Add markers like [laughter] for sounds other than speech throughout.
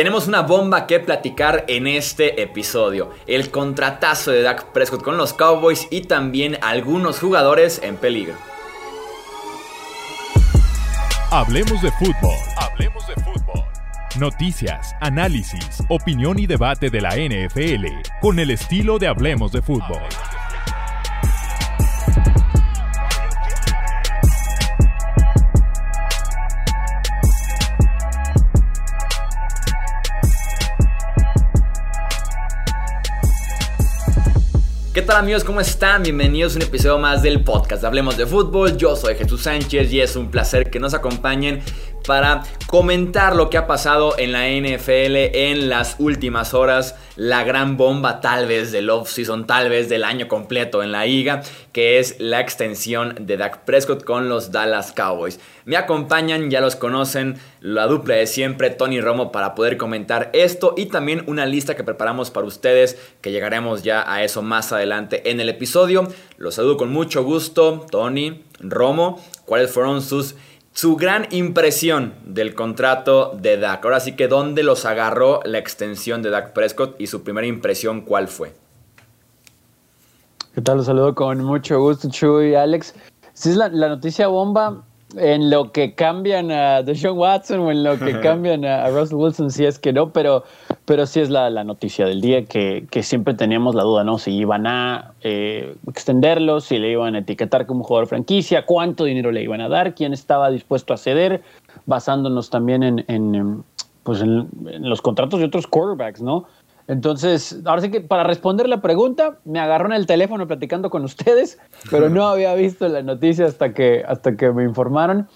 Tenemos una bomba que platicar en este episodio. El contratazo de Dak Prescott con los Cowboys y también algunos jugadores en peligro. Hablemos de fútbol. Hablemos de fútbol. Noticias, análisis, opinión y debate de la NFL con el estilo de Hablemos de fútbol. Tal amigos? ¿Cómo están? Bienvenidos a un episodio más del podcast Hablemos de Fútbol. Yo soy Jesús Sánchez y es un placer que nos acompañen para comentar lo que ha pasado en la NFL en las últimas horas, la gran bomba tal vez del off-season, tal vez del año completo en la liga, que es la extensión de Dak Prescott con los Dallas Cowboys. Me acompañan, ya los conocen, la dupla de siempre, Tony Romo, para poder comentar esto y también una lista que preparamos para ustedes, que llegaremos ya a eso más adelante en el episodio. Los saludo con mucho gusto, Tony, Romo, cuáles fueron sus su gran impresión del contrato de Dak. Ahora sí que dónde los agarró la extensión de Dak Prescott y su primera impresión cuál fue. ¿Qué tal? Los saludo con mucho gusto, Chuy y Alex. Si es la, la noticia bomba, en lo que cambian a Deshaun Watson o en lo que [laughs] cambian a, Russell Wilson, si es que no, pero, pero sí es la, noticia del día que, siempre teníamos la duda, ¿no? Si iban a eh, extenderlo, si le iban a etiquetar como jugador franquicia, cuánto dinero le iban a dar, quién estaba dispuesto a ceder, basándonos también en, pues en los contratos de otros quarterbacks, ¿no? Entonces, ahora sí que para responder la pregunta, me agarró en el teléfono platicando con ustedes, pero no [laughs] había visto la noticia hasta que, hasta que me informaron.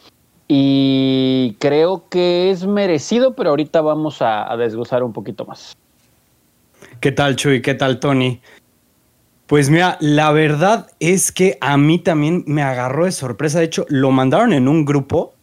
Y creo que es merecido, pero ahorita vamos a, a desglosar un poquito más. ¿Qué tal, Chuy? ¿Qué tal, Tony? Pues mira, la verdad es que a mí también me agarró de sorpresa. De hecho, lo mandaron en un grupo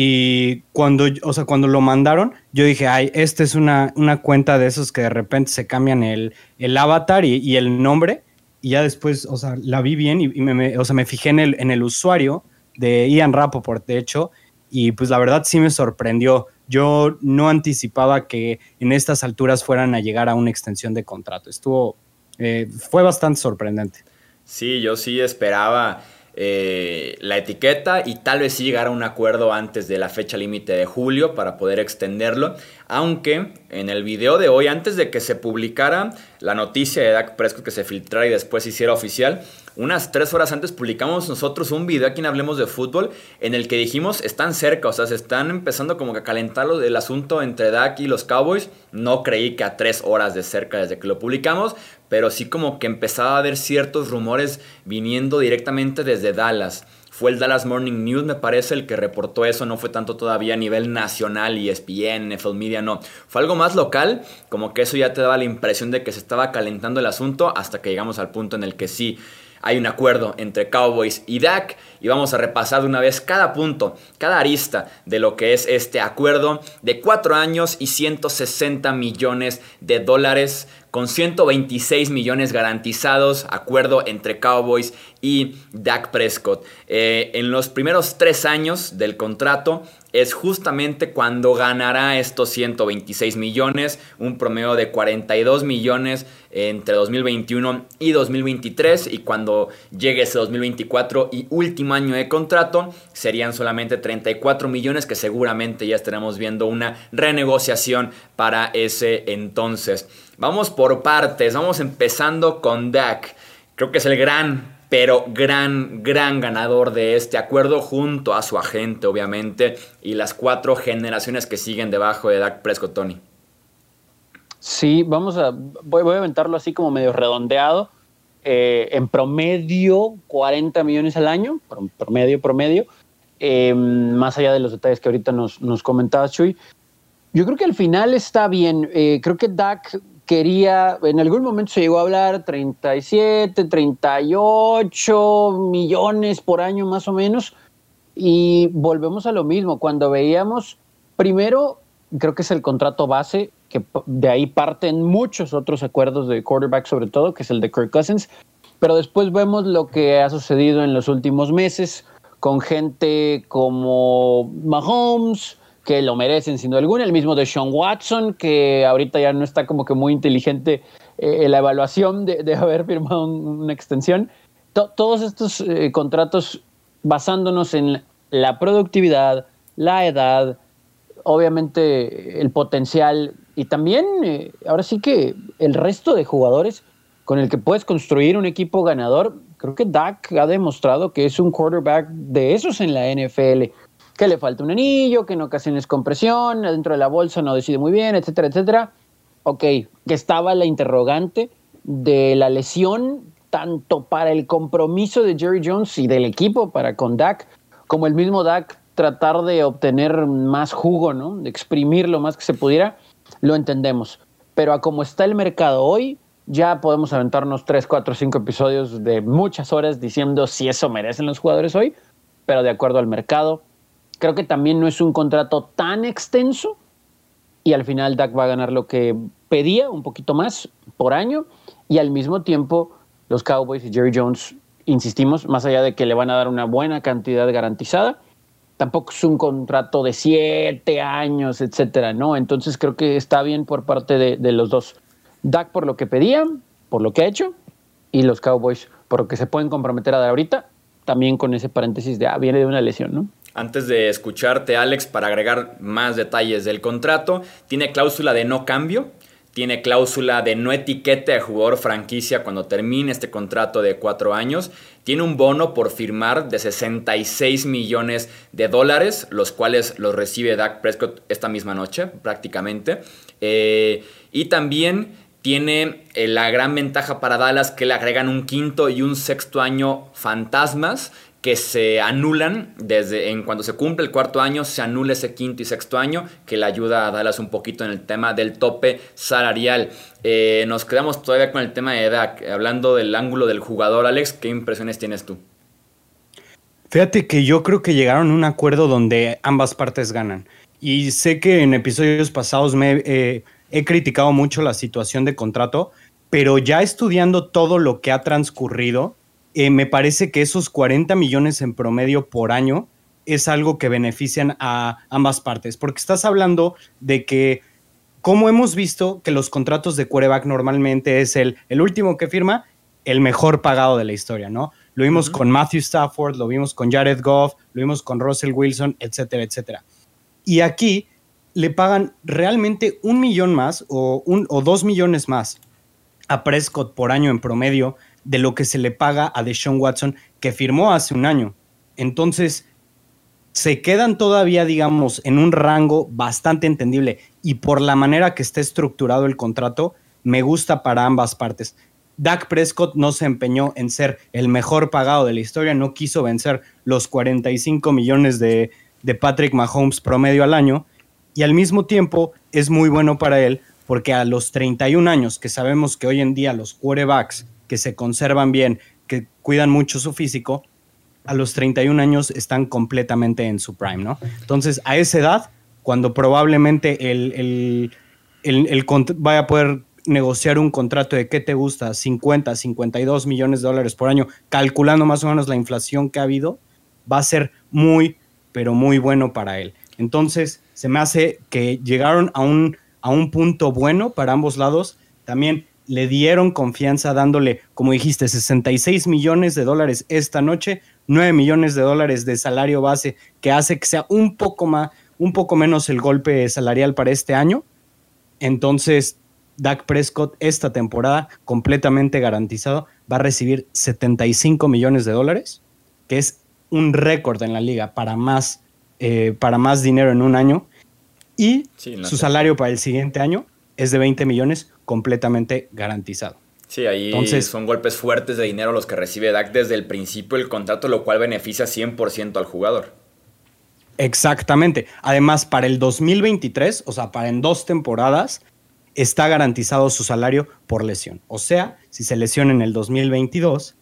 y cuando, o sea, cuando lo mandaron, yo dije, ay, esta es una, una cuenta de esos que de repente se cambian el, el avatar y, el nombre. Y ya después, o sea, la vi bien y, me, o sea, me fijé en el, en el usuario de Ian Rapoport, de hecho, y pues la verdad sí me sorprendió. Yo no anticipaba que en estas alturas fueran a llegar a una extensión de contrato. Estuvo, eh, fue bastante sorprendente. Sí, yo sí esperaba eh, la etiqueta y tal vez sí llegar a un acuerdo antes de la fecha límite de julio para poder extenderlo. Aunque en el video de hoy, antes de que se publicara la noticia de Dak Prescott que se filtrara y después se hiciera oficial, unas tres horas antes publicamos nosotros un video aquí en Hablemos de Fútbol en el que dijimos están cerca, o sea, se están empezando como que a calentar el asunto entre Dak y los Cowboys. No creí que a tres horas de cerca desde que lo publicamos, pero sí como que empezaba a haber ciertos rumores viniendo directamente desde Dallas. Fue el Dallas Morning News, me parece, el que reportó eso. No fue tanto todavía a nivel nacional y ESPN, NFL Media, no. Fue algo más local, como que eso ya te daba la impresión de que se estaba calentando el asunto hasta que llegamos al punto en el que sí hay un acuerdo entre Cowboys y Dak y vamos a repasar de una vez cada punto, cada arista de lo que es este acuerdo de 4 años y 160 millones de dólares con 126 millones garantizados, acuerdo entre Cowboys y Dak Prescott. Eh, en los primeros tres años del contrato es justamente cuando ganará estos 126 millones, un promedio de 42 millones entre 2021 y 2023 y cuando llegue ese 2024 y último año de contrato serían solamente 34 millones que seguramente ya estaremos viendo una renegociación para ese entonces. Vamos por partes, vamos empezando con Dak. Creo que es el gran, pero gran, gran ganador de este acuerdo junto a su agente, obviamente, y las cuatro generaciones que siguen debajo de Dak Prescott, Tony. Sí, vamos a, voy, a aventarlo así como medio redondeado. Eh, en promedio, 40 millones al año, promedio, promedio. Eh, más allá de los detalles que ahorita nos, nos comentabas, Chuy. Yo creo que al final está bien. Eh, creo que Dak quería, en algún momento se llegó a hablar 37, 38 millones por año más o menos. Y volvemos a lo mismo, cuando veíamos, primero, creo que es el contrato base, que de ahí parten muchos otros acuerdos de quarterback sobre todo, que es el de Kirk Cousins, pero después vemos lo que ha sucedido en los últimos meses con gente como Mahomes, que lo merecen sin duda alguna. El mismo de Sean Watson, que ahorita ya no está como que muy inteligente eh, la evaluación de, haber firmado una extensión. todos estos eh, contratos basándonos en la productividad, la edad, obviamente el potencial y también eh, ahora sí que el resto de jugadores con el que puedes construir un equipo ganador. Creo que Dak ha demostrado que es un quarterback de esos en la NFL que le falta un anillo, que en ocasiones compresión, dentro de la bolsa no decide muy bien, etcétera, etcétera. Ok, que estaba la interrogante de la lesión, tanto para el compromiso de Jerry Jones y del equipo para con Dak, como el mismo Dak tratar de obtener más jugo, ¿no? De exprimir lo más que se pudiera, lo entendemos. Pero a como está el mercado hoy, ya podemos aventarnos 3, 4, 5 episodios de muchas horas diciendo si eso merecen los jugadores hoy, pero de acuerdo al mercado, Creo que también no es un contrato tan extenso y al final Dak va a ganar lo que pedía, un poquito más por año y al mismo tiempo los Cowboys y Jerry Jones, insistimos, más allá de que le van a dar una buena cantidad garantizada, tampoco es un contrato de siete años, etcétera, ¿no? Entonces creo que está bien por parte de, de los dos. Dak por lo que pedía, por lo que ha hecho, y los Cowboys por lo que se pueden comprometer a dar ahorita, también con ese paréntesis de, ah, viene de una lesión, ¿no? Antes de escucharte, Alex, para agregar más detalles del contrato, tiene cláusula de no cambio, tiene cláusula de no etiquete a jugador franquicia cuando termine este contrato de cuatro años. Tiene un bono por firmar de 66 millones de dólares, los cuales los recibe Dak Prescott esta misma noche, prácticamente. Eh, y también tiene eh, la gran ventaja para Dallas que le agregan un quinto y un sexto año fantasmas que se anulan desde en cuando se cumple el cuarto año, se anula ese quinto y sexto año, que le ayuda a darles un poquito en el tema del tope salarial. Eh, nos quedamos todavía con el tema de edad, hablando del ángulo del jugador, Alex, ¿qué impresiones tienes tú? Fíjate que yo creo que llegaron a un acuerdo donde ambas partes ganan. Y sé que en episodios pasados me eh, he criticado mucho la situación de contrato, pero ya estudiando todo lo que ha transcurrido, eh, me parece que esos 40 millones en promedio por año es algo que benefician a ambas partes, porque estás hablando de que, como hemos visto que los contratos de quarterback normalmente es el, el último que firma, el mejor pagado de la historia, ¿no? Lo vimos con Matthew Stafford, lo vimos con Jared Goff, lo vimos con Russell Wilson, etcétera, etcétera. Y aquí le pagan realmente un millón más o, un, o dos millones más a Prescott por año en promedio de lo que se le paga a Deshaun Watson, que firmó hace un año. Entonces, se quedan todavía, digamos, en un rango bastante entendible y por la manera que está estructurado el contrato, me gusta para ambas partes. Dak Prescott no se empeñó en ser el mejor pagado de la historia, no quiso vencer los 45 millones de, de Patrick Mahomes promedio al año y al mismo tiempo es muy bueno para él porque a los 31 años, que sabemos que hoy en día los quarterbacks que se conservan bien, que cuidan mucho su físico, a los 31 años están completamente en su prime, ¿no? Entonces, a esa edad, cuando probablemente el, el, vaya a poder negociar un contrato de qué te gusta, 50, 52 millones de dólares por año, calculando más o menos la inflación que ha habido, va a ser muy, pero muy bueno para él. Entonces, se me hace que llegaron a un, a un punto bueno para ambos lados. También le dieron confianza dándole, como dijiste, 66 millones de dólares esta noche, 9 millones de dólares de salario base, que hace que sea un poco más, un poco menos el golpe salarial para este año. Entonces, Dak Prescott esta temporada completamente garantizado va a recibir 75 millones de dólares, que es un récord en la liga para más, eh, para más dinero en un año. Y su salario para el siguiente año es de 20 millones completamente garantizado. Sí, ahí Entonces, son golpes fuertes de dinero los que recibe Dak desde el principio del contrato, lo cual beneficia 100% al jugador. Exactamente. Además, para el 2023, o sea, para en dos temporadas, está garantizado su salario por lesión. O sea, si se lesiona en el 2022,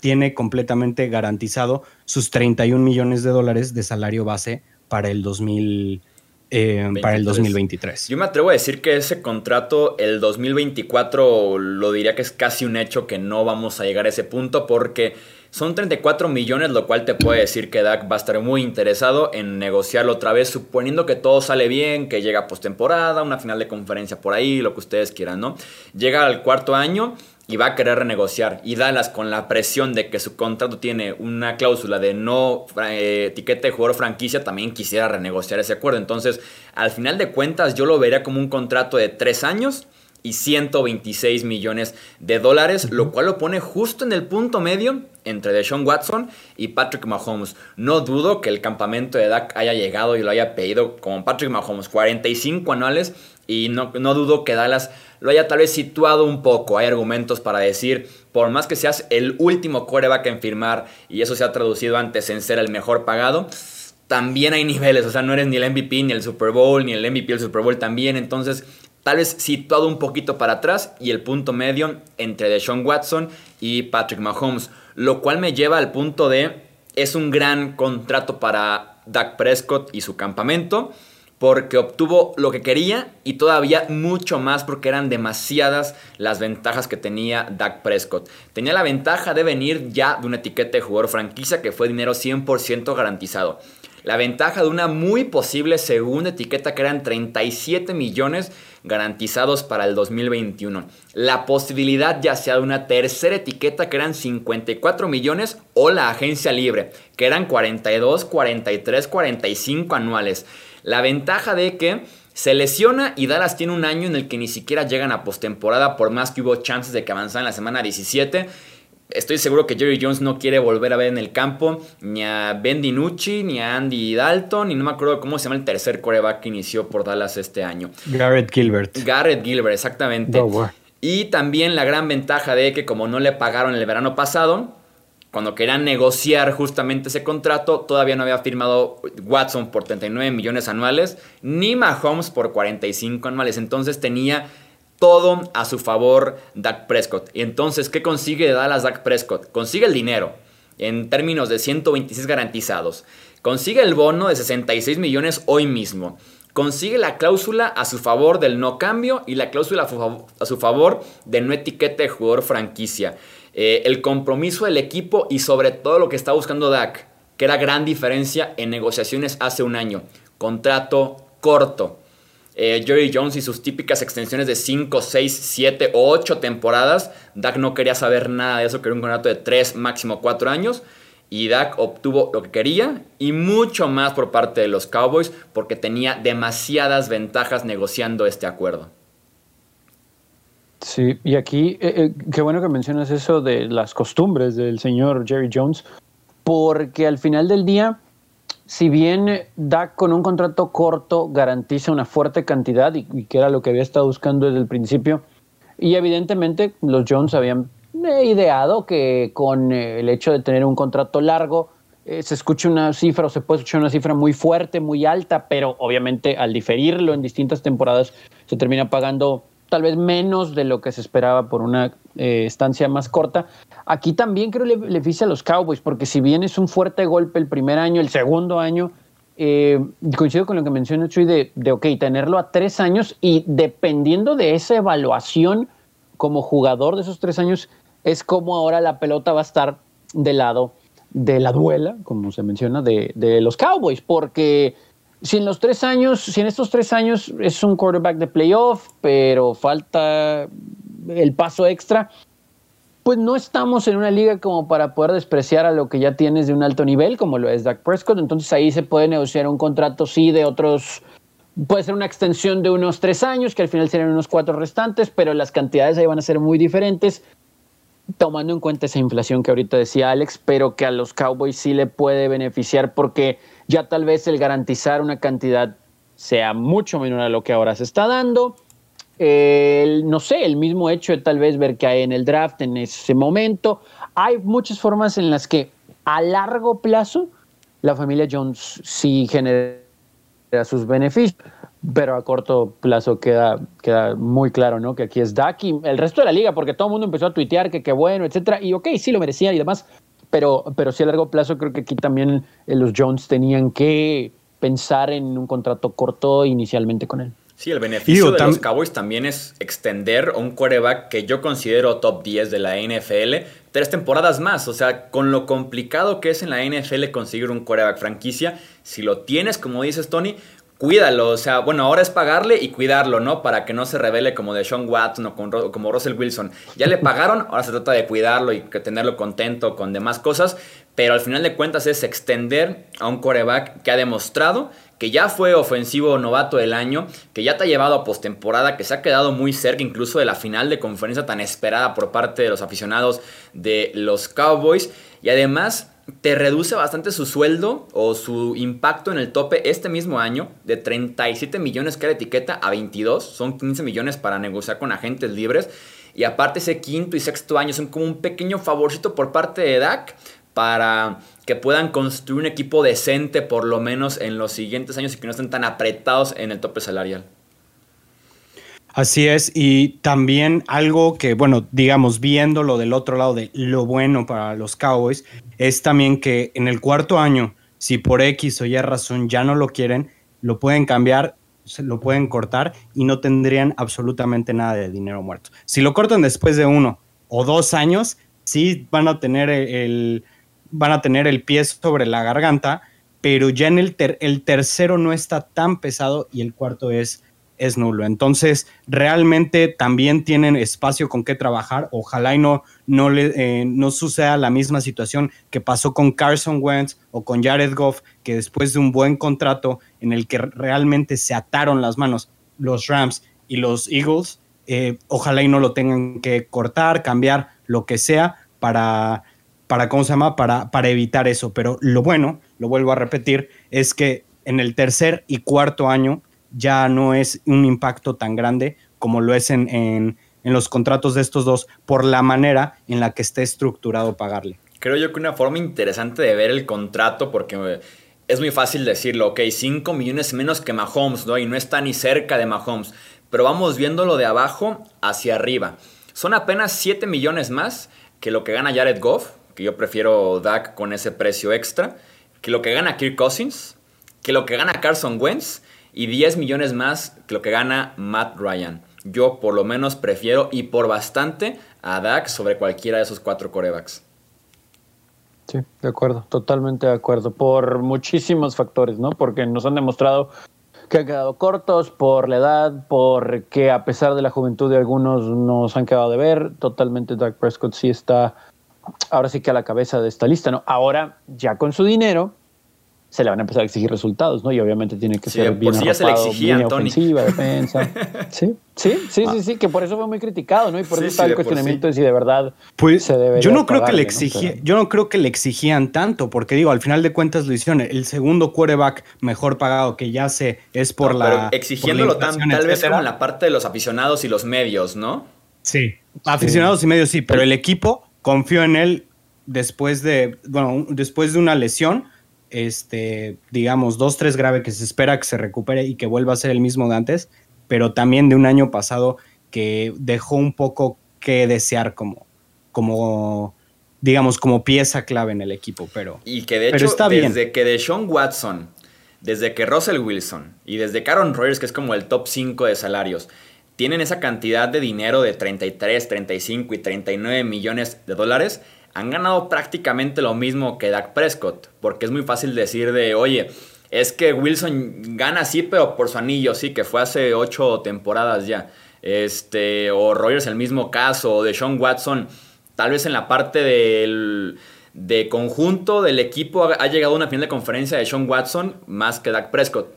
tiene completamente garantizado sus 31 millones de dólares de salario base para el 2023 eh, para el 2023. Yo me atrevo a decir que ese contrato, el 2024, lo diría que es casi un hecho que no vamos a llegar a ese punto porque Son 34 millones, lo cual te puede decir que Dak va a estar muy interesado en negociarlo otra vez, suponiendo que todo sale bien, que llega postemporada, una final de conferencia por ahí, lo que ustedes quieran, ¿no? Llega al cuarto año y va a querer renegociar. Y Dallas, con la presión de que su contrato tiene una cláusula de no eh, etiqueta de jugador franquicia, también quisiera renegociar ese acuerdo. Entonces, al final de cuentas, yo lo vería como un contrato de tres años y 126 millones de dólares, lo cual lo pone justo en el punto medio entre Deshaun Watson y Patrick Mahomes. No dudo que el campamento de Dak haya llegado y lo haya pedido como Patrick Mahomes, 45 anuales, y no, no dudo que Dallas lo haya tal vez situado un poco. Hay argumentos para decir, por más que seas el último coreback en firmar y eso se ha traducido antes en ser el mejor pagado, también hay niveles, o sea, no eres ni el MVP, ni el Super Bowl, ni el MVP del Super Bowl también, entonces tal vez situado un poquito para atrás y el punto medio entre Deshaun Watson y Patrick Mahomes, lo cual me lleva al punto de es un gran contrato para Dak Prescott y su campamento porque obtuvo lo que quería y todavía mucho más porque eran demasiadas las ventajas que tenía Dak Prescott. Tenía la ventaja de venir ya de una etiqueta de jugador franquicia que fue dinero 100% garantizado. La ventaja de una muy posible segunda etiqueta que eran 37 millones garantizados para el 2021. La posibilidad ya sea de una tercera etiqueta que eran 54 millones o la agencia libre que eran 42, 43, 45 anuales. La ventaja de que se lesiona y Dallas tiene un año en el que ni siquiera llegan a postemporada por más que hubo chances de que avanzaran la semana 17. Estoy seguro que Jerry Jones no quiere volver a ver en el campo ni a Ben DiNucci, ni a Andy Dalton, ni no me acuerdo cómo se llama el tercer coreback que inició por Dallas este año. Garrett Gilbert. Garrett Gilbert, exactamente. y también la gran ventaja de que como no le pagaron el verano pasado, cuando querían negociar justamente ese contrato, todavía no había firmado Watson por 39 millones anuales, ni Mahomes por 45 anuales. Entonces tenía todo a su favor Dak Prescott. Y entonces, ¿qué consigue de Dallas Dak Prescott? Consigue el dinero en términos de 126 garantizados. Consigue el bono de 66 millones hoy mismo. Consigue la cláusula a su favor del no cambio y la cláusula a su favor de no etiqueta de jugador franquicia. Eh, el compromiso del equipo y sobre todo lo que está buscando Dak, que era gran diferencia en negociaciones hace un año. Contrato corto. Eh, Jerry Jones y sus típicas extensiones de 5, 6, 7 o 8 temporadas. Dak no quería saber nada de eso, quería un contrato de 3, máximo 4 años. Y Dak obtuvo lo que quería y mucho más por parte de los Cowboys porque tenía demasiadas ventajas negociando este acuerdo. Sí, y aquí, eh, eh, qué bueno que mencionas eso de las costumbres del señor Jerry Jones, porque al final del día, si bien da con un contrato corto garantiza una fuerte cantidad, y, que era lo que había estado buscando desde el principio, y evidentemente los Jones habían eh, ideado que con el hecho de tener un contrato largo, se escucha una cifra o se puede escuchar una cifra muy fuerte, muy alta, pero obviamente al diferirlo en distintas temporadas se termina pagando tal vez menos de lo que se esperaba por una eh, estancia más corta. Aquí también creo le, le a los Cowboys, porque si bien es un fuerte golpe el primer año, el segundo año, eh, coincido con lo que menciona Chuy de, de, ok, tenerlo a tres años y dependiendo de esa evaluación como jugador de esos tres años, es como ahora la pelota va a estar del lado de la duela, como se menciona, de, de los Cowboys, porque si en los tres años, si en estos tres años es un quarterback de playoff, pero falta el paso extra, pues no estamos en una liga como para poder despreciar a lo que ya tienes de un alto nivel, como lo es Dak Prescott. Entonces ahí se puede negociar un contrato, sí, de otros, puede ser una extensión de unos tres años, que al final serían unos cuatro restantes, pero las cantidades ahí van a ser muy diferentes, tomando en cuenta esa inflación que ahorita decía Alex, pero que a los Cowboys sí le puede beneficiar porque ya tal vez el garantizar una cantidad sea mucho menor a lo que ahora se está dando. no sé, el mismo hecho de tal vez ver que hay en el draft en ese momento. Hay muchas formas en las que a largo plazo la familia Jones sí genera sus beneficios, pero a corto plazo queda, queda muy claro, ¿no? Que aquí es Dak y el resto de la liga, porque todo el mundo empezó a tuitear que qué bueno, etcétera, y ok, sí lo merecía y demás, pero, pero sí a largo plazo creo que aquí también eh, los Jones tenían que pensar en un contrato corto inicialmente con él. Sí, el beneficio de los Cowboys también es extender un quarterback que yo considero top 10 de la NFL tres temporadas más. O sea, con lo complicado que es en la NFL conseguir un quarterback franquicia, si lo tienes, como dices Tony, cuídalo. O sea, bueno, ahora es pagarle y cuidarlo, ¿no? Para que no se revele como de Sean Watson o como Russell Wilson. Ya le pagaron, ahora se trata de cuidarlo y tenerlo contento con demás cosas. Pero al final de cuentas es extender a un quarterback que ha demostrado que ya fue ofensivo novato del año, que ya te ha llevado a postemporada, que se ha quedado muy cerca incluso de la final de conferencia tan esperada por parte de los aficionados de los Cowboys. Y además te reduce bastante su sueldo o su impacto en el tope este mismo año de 37 millones que era etiqueta a 22. Son 15 millones para negociar con agentes libres. Y aparte ese quinto y sexto año son como un pequeño favorcito por parte de Dak para que puedan construir un equipo decente por lo menos en los siguientes años y que no estén tan apretados en el tope salarial. Así es, y también algo que, bueno, digamos, viéndolo del otro lado de lo bueno para los Cowboys, es también que en el cuarto año, si por X o Y razón ya no lo quieren, lo pueden cambiar, lo pueden cortar y no tendrían absolutamente nada de dinero muerto. Si lo cortan después de uno o dos años, sí van a tener el van a tener el pie sobre la garganta, pero ya en el, el tercero no está tan pesado y el cuarto es, es nulo. Entonces, realmente también tienen espacio con qué trabajar. Ojalá y no, no, eh, no suceda la misma situación que pasó con Carson Wentz o con Jared Goff, que después de un buen contrato en el que realmente se ataron las manos los Rams y los Eagles, eh, ojalá y no lo tengan que cortar, cambiar, lo que sea, para para, ¿cómo se llama? Para, para evitar eso. Pero lo bueno, lo vuelvo a repetir, es que en el tercer y cuarto año ya no es un impacto tan grande como lo es en, en, en los contratos de estos dos por la manera en la que esté estructurado pagarle. Creo yo que una forma interesante de ver el contrato, porque es muy fácil decirlo, ok, 5 millones menos que Mahomes, ¿no? Y no está ni cerca de Mahomes. Pero vamos viéndolo de abajo hacia arriba. Son apenas 7 millones más que lo que gana Jared Goff, que yo prefiero Dak con ese precio extra, que lo que gana Kirk Cousins, que lo que gana Carson Wentz y 10 millones más que lo que gana Matt Ryan. Yo por lo menos prefiero y por bastante a Dak sobre cualquiera de esos cuatro corebacks. Sí, de acuerdo, totalmente de acuerdo, por muchísimos factores, ¿no? Porque nos han demostrado que han quedado cortos por la edad, porque a pesar de la juventud de algunos nos han quedado de ver, totalmente Dak Prescott sí está ahora sí que a la cabeza de esta lista, ¿no? Ahora, ya con su dinero, se le van a empezar a exigir resultados, ¿no? Y obviamente tiene que ser bien sí se le exigían, ofensiva, [laughs] defensa. Sí, sí, sí, sí, sí, que por eso fue muy criticado, ¿no? Y por eso está el cuestionamiento de si de verdad pues, se debe yo no creo que le exigía, yo no creo que le exigían tanto, porque digo, al final de cuentas lo hicieron. El segundo quarterback mejor pagado que ya sé es por la. Pero exigiéndolo tan, tal vez como en la parte de los aficionados y los medios, ¿no? Sí, aficionados y medios sí, pero el equipo confío en él después de, bueno, después de una lesión, este, digamos, dos, tres grave que se espera que se recupere y que vuelva a ser el mismo de antes, pero también de un año pasado que dejó un poco que desear como, como digamos, como pieza clave en el equipo, pero... Y que de hecho, está desde que de Sean Watson, desde que Russell Wilson y desde Aaron Rodgers, que es como el top 5 de salarios, tienen esa cantidad de dinero de 33, 35 y 39 millones de dólares, han ganado prácticamente lo mismo que Dak Prescott, porque es muy fácil decir de, oye, es que Wilson gana sí, pero por su anillo, sí, que fue hace ocho temporadas ya. Este, o Rogers el mismo caso, o de Sean Watson, tal vez en la parte del de conjunto del equipo ha, llegado a una final de conferencia de Sean Watson más que Dak Prescott.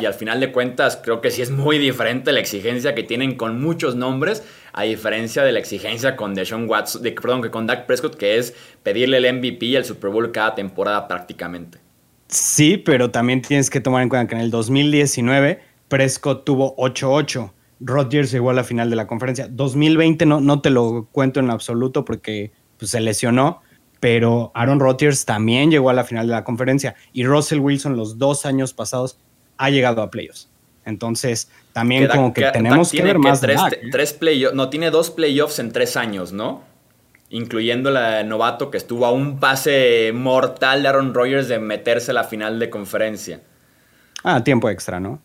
Y al final de cuentas, creo que sí es muy diferente la exigencia que tienen con muchos nombres, a diferencia de la exigencia con Deshaun Watson, perdón, que con Dak Prescott, que es pedirle el MVP y el Super Bowl cada temporada prácticamente. Sí, pero también tienes que tomar en cuenta que en el 2019 Prescott tuvo 8-8. Rodgers llegó a la final de la conferencia. 2020 no, no te lo cuento en absoluto porque pues, se lesionó, pero Aaron Rodgers también llegó a la final de la conferencia y Russell Wilson los dos años pasados ha llegado a playoffs. Entonces, también como que, tenemos que ver más tres, ¿eh? no, tiene dos playoffs en tres años, ¿no? Incluyendo la de novato que estuvo a un pase mortal de Aaron Rodgers de meterse a la final de conferencia. Ah, tiempo extra, ¿no?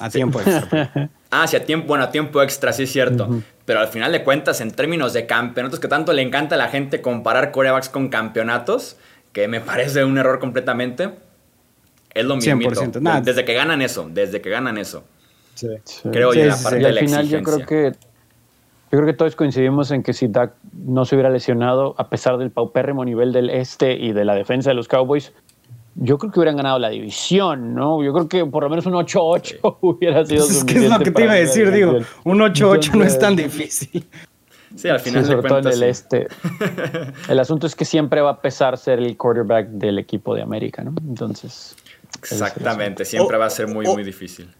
A tiempo extra. [laughs] ah, sí, a tiempo, bueno, a tiempo extra, sí es cierto. Pero al final de cuentas, en términos de campeonatos, que tanto le encanta a la gente comparar corebacks con campeonatos, que me [laughs] parece un error completamente, es lo mismo. Desde que ganan eso, desde que ganan eso. Sí. Creo yo, la parte de la al final yo creo que yo creo que todos coincidimos en que si Dak no se hubiera lesionado, a pesar del paupérrimo nivel del este y de la defensa de los Cowboys, yo creo que hubieran ganado la división, ¿no? Yo creo que por lo menos un 8-8 [laughs] hubiera sido pues es que es lo que te iba a decir, digo, un 8-8 no es tan difícil. Sí, al final sobre todo en el este. El asunto es que siempre va a pesar ser el quarterback del equipo de América, ¿no? Entonces. Exactamente, siempre va a ser muy, muy difícil.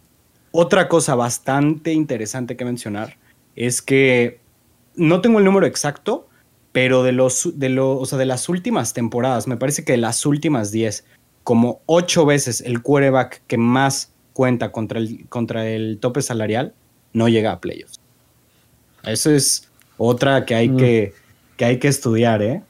Otra cosa bastante interesante que mencionar es que no tengo el número exacto, pero de los de o sea, de las últimas temporadas, me parece que de las últimas 10, como ocho veces el quarterback que más cuenta contra el, contra el tope salarial no llega a playoffs. Eso es otra que hay, mm. que, que, hay que estudiar, ¿eh?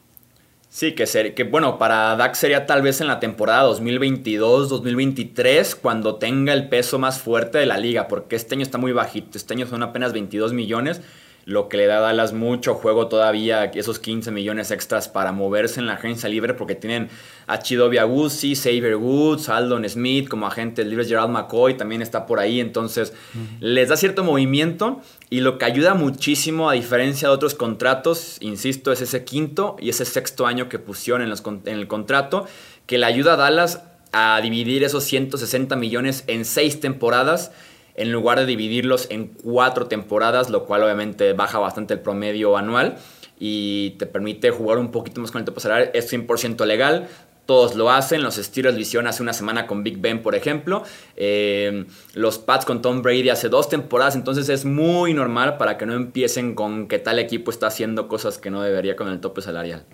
Sí, que, ser, que bueno, para Dak sería tal vez en la temporada 2022-2023 cuando tenga el peso más fuerte de la liga, porque este año está muy bajito, este año son apenas 22 millones lo que le da a Dallas mucho juego todavía, esos 15 millones extras para moverse en la agencia libre, porque tienen a Chidobe Agusi, Xavier Woods, Aldon Smith como agentes libres, Gerald McCoy también está por ahí, entonces les da cierto movimiento y lo que ayuda muchísimo, a diferencia de otros contratos, insisto, es ese quinto y ese sexto año que pusieron en, el contrato, que le ayuda a Dallas a dividir esos 160 millones en seis temporadas en lugar de dividirlos en cuatro temporadas, lo cual obviamente baja bastante el promedio anual y te permite jugar un poquito más con el tope salarial. Es 100% legal, todos lo hacen. Los Steelers lo hace una semana con Big Ben, por ejemplo. Eh, los Pats con Tom Brady hace dos temporadas. Entonces es muy normal para que no empiecen con que tal equipo está haciendo cosas que no debería con el tope salarial.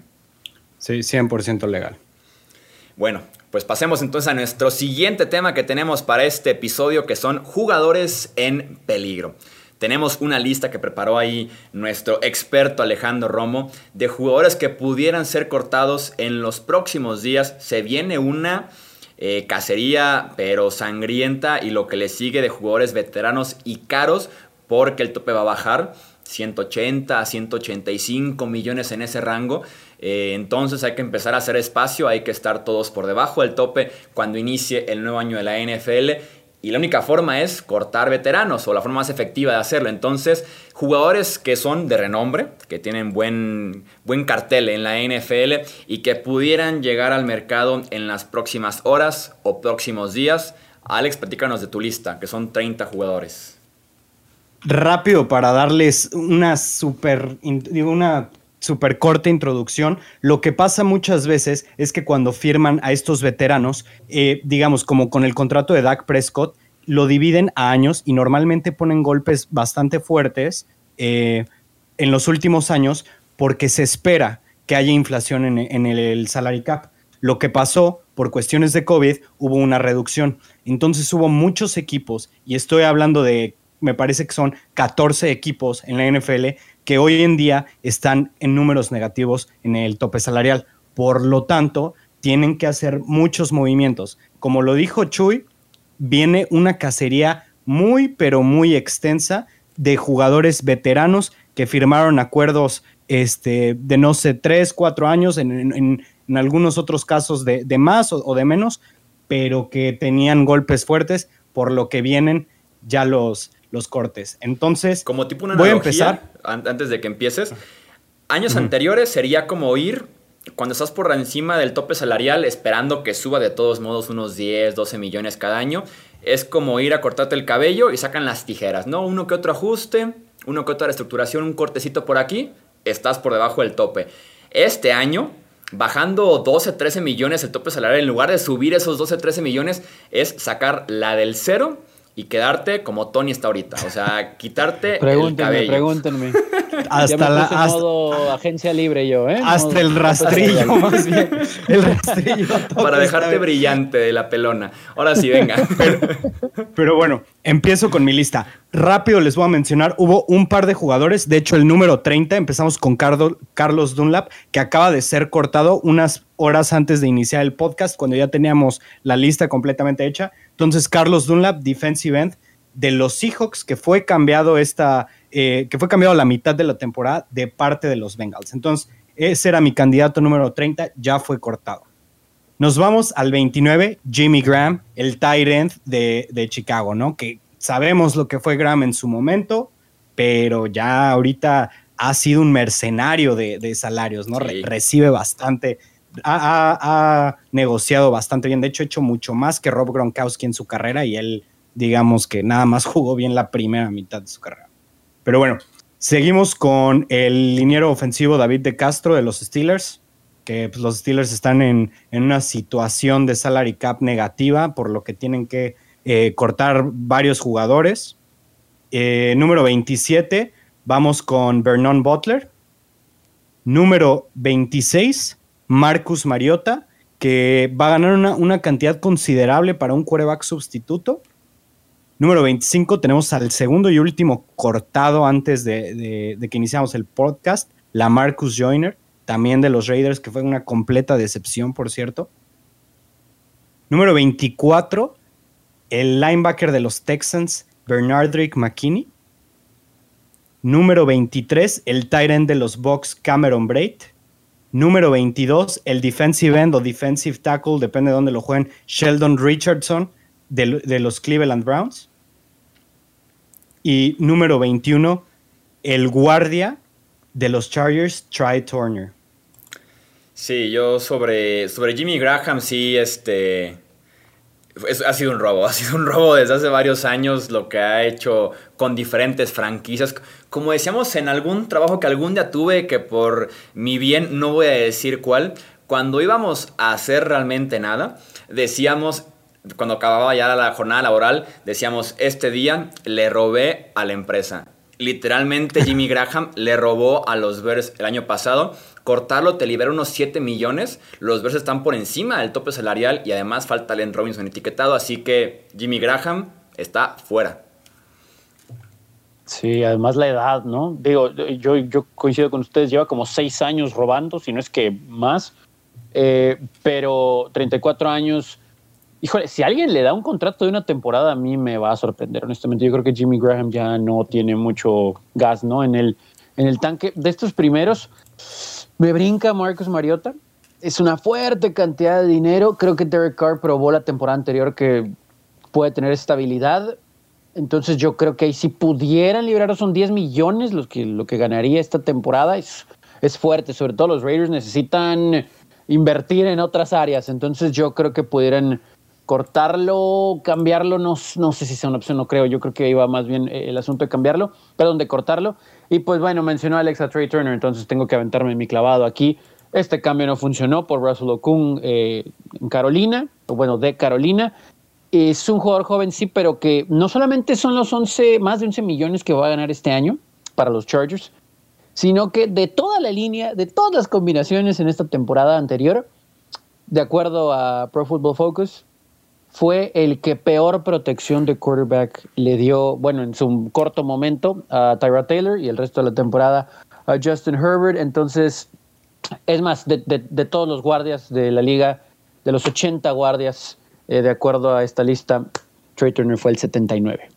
Sí, 100% legal. Bueno, pues pasemos entonces a nuestro siguiente tema que tenemos para este episodio, que son jugadores en peligro. Tenemos una lista que preparó ahí nuestro experto Alejandro Romo de jugadores que pudieran ser cortados en los próximos días. Se viene una eh, cacería pero sangrienta y lo que le sigue de jugadores veteranos y caros porque el tope va a bajar. 180 a 185 millones en ese rango. Eh, entonces hay que empezar a hacer espacio, hay que estar todos por debajo del tope cuando inicie el nuevo año de la NFL. Y la única forma es cortar veteranos o la forma más efectiva de hacerlo. Entonces, jugadores que son de renombre, que tienen buen, buen cartel en la NFL y que pudieran llegar al mercado en las próximas horas o próximos días. Alex, platícanos de tu lista, que son 30 jugadores rápido para darles una super, una super corta introducción. Lo que pasa muchas veces es que cuando firman a estos veteranos, eh, digamos como con el contrato de Dak Prescott, lo dividen a años y normalmente ponen golpes bastante fuertes eh, en los últimos años porque se espera que haya inflación en, en el salary cap. Lo que pasó por cuestiones de COVID, hubo una reducción. Entonces hubo muchos equipos, y estoy hablando de me parece que son 14 equipos en la NFL que hoy en día están en números negativos en el tope salarial. Por lo tanto, tienen que hacer muchos movimientos. Como lo dijo Chuy, viene una cacería muy, pero muy extensa de jugadores veteranos que firmaron acuerdos este, de no sé, tres, cuatro años, en, algunos otros casos de, más o, de menos, pero que tenían golpes fuertes, por lo que vienen ya los, los cortes. Entonces, como tipo una voy a empezar antes de que empieces. Años anteriores sería como ir cuando estás por encima del tope salarial esperando que suba de todos modos unos 10, 12 millones cada año. Es como ir a cortarte el cabello y sacan las tijeras, ¿no? Uno que otro ajuste, uno que otra reestructuración, un cortecito por aquí, estás por debajo del tope. Este año, bajando 12, 13 millones el tope salarial, en lugar de subir esos 12, 13 millones, es sacar la del cero y quedarte como Tony está ahorita. O sea, [laughs] quitarte el cabello. Pregúntenme, [laughs] Hasta la hasta, modo agencia libre yo, ¿eh? Hasta el rastrillo, [laughs] más bien. El rastrillo. Para dejarte brillante de la pelona. Ahora sí, venga. Pero, bueno, empiezo con mi lista. Rápido les voy a mencionar, hubo un par de jugadores, de hecho el número 30, empezamos con Carlos Dunlap, que acaba de ser cortado unas horas antes de iniciar el podcast, cuando ya teníamos la lista completamente hecha. Entonces, Carlos Dunlap, defensive end, de los Seahawks que fue cambiado esta, eh, que fue cambiado a la mitad de la temporada de parte de los Bengals. Entonces, ese era mi candidato número 30, ya fue cortado. Nos vamos al 29, Jimmy Graham, el tight end de, Chicago, ¿no? Que sabemos lo que fue Graham en su momento, pero ya ahorita ha sido un mercenario de, salarios, ¿no? recibe bastante, ha, negociado bastante bien. De hecho, ha hecho mucho más que Rob Gronkowski en su carrera y él, digamos que nada más [laughs] jugó bien la primera mitad de su carrera. Pero bueno, seguimos con el liniero ofensivo David de Castro de los Steelers que pues, los Steelers están en, una situación de salary cap negativa, por lo que tienen que eh, cortar varios jugadores. Eh, número 27, vamos con Vernon Butler. Número 26, Marcus Mariota, que va a ganar una, cantidad considerable para un quarterback sustituto. Número 25, tenemos al segundo y último cortado antes de, de que iniciamos el podcast, la Marcus Joyner también de los Raiders, que fue una completa decepción, por cierto. Número 24, el linebacker de los Texans, Bernardrick McKinney. Número 23, el tight end de los Bucks, Cameron Braid. Número 22, el defensive end o defensive tackle, depende de dónde lo jueguen, Sheldon Richardson de, de los Cleveland Browns. Y número 21, el guardia de los Chargers, Try Turner. Sí, yo sobre, sobre Jimmy Graham sí, este... ha sido un robo, [laughs] ha sido un robo desde hace varios años lo que ha hecho con diferentes franquicias. Como decíamos en algún trabajo que algún día tuve, que por mi bien no voy a decir cuál, cuando íbamos a hacer realmente nada, decíamos, cuando acababa ya la jornada laboral, decíamos, este día le robé a la empresa. Literalmente Jimmy [laughs] Graham le robó a los Bears el año pasado cortarlo te libera unos 7 millones. Los Bears están por encima del tope salarial y además falta Len Robinson etiquetado, así que Jimmy Graham está fuera. Sí, además la edad, ¿no? Digo, yo, yo coincido con ustedes, lleva como 6 años robando, si no es que más, eh, pero 34 años. Híjole, si alguien le da un contrato de una temporada, a mí me va a sorprender, honestamente. Yo creo que Jimmy Graham ya no tiene mucho gas, ¿no? En el, en el tanque. De estos primeros, me brinca Marcus Mariota. Es una fuerte cantidad de dinero. Creo que Derek Carr probó la temporada anterior que puede tener estabilidad. Entonces yo creo que ahí si pudieran librar son 10 millones los que, lo que ganaría esta temporada. Es, es fuerte. Sobre todo los Raiders necesitan invertir en otras áreas. Entonces yo creo que pudieran cortarlo, cambiarlo, no, no sé si sea una opción, no creo. Yo creo que iba más bien el asunto de cambiarlo, perdón, de cortarlo. Y pues bueno, mencionó a Alexa Trey Turner, entonces tengo que aventarme mi clavado aquí. Este cambio no funcionó por Russell Okung eh, en Carolina, o bueno, de Carolina. Es un jugador joven, sí, pero que no solamente son los 11, más de 11 millones que va a ganar este año para los Chargers, sino que de toda la línea, de todas las combinaciones en esta temporada anterior, de acuerdo a Pro Football Focus, fue el que peor protección de quarterback le dio, bueno, en su corto momento a Tyra Taylor y el resto de la temporada a Justin Herbert. Entonces, es más, de, todos los guardias de la liga, de los 80 guardias, eh, de acuerdo a esta lista, Trey Turner fue el 79.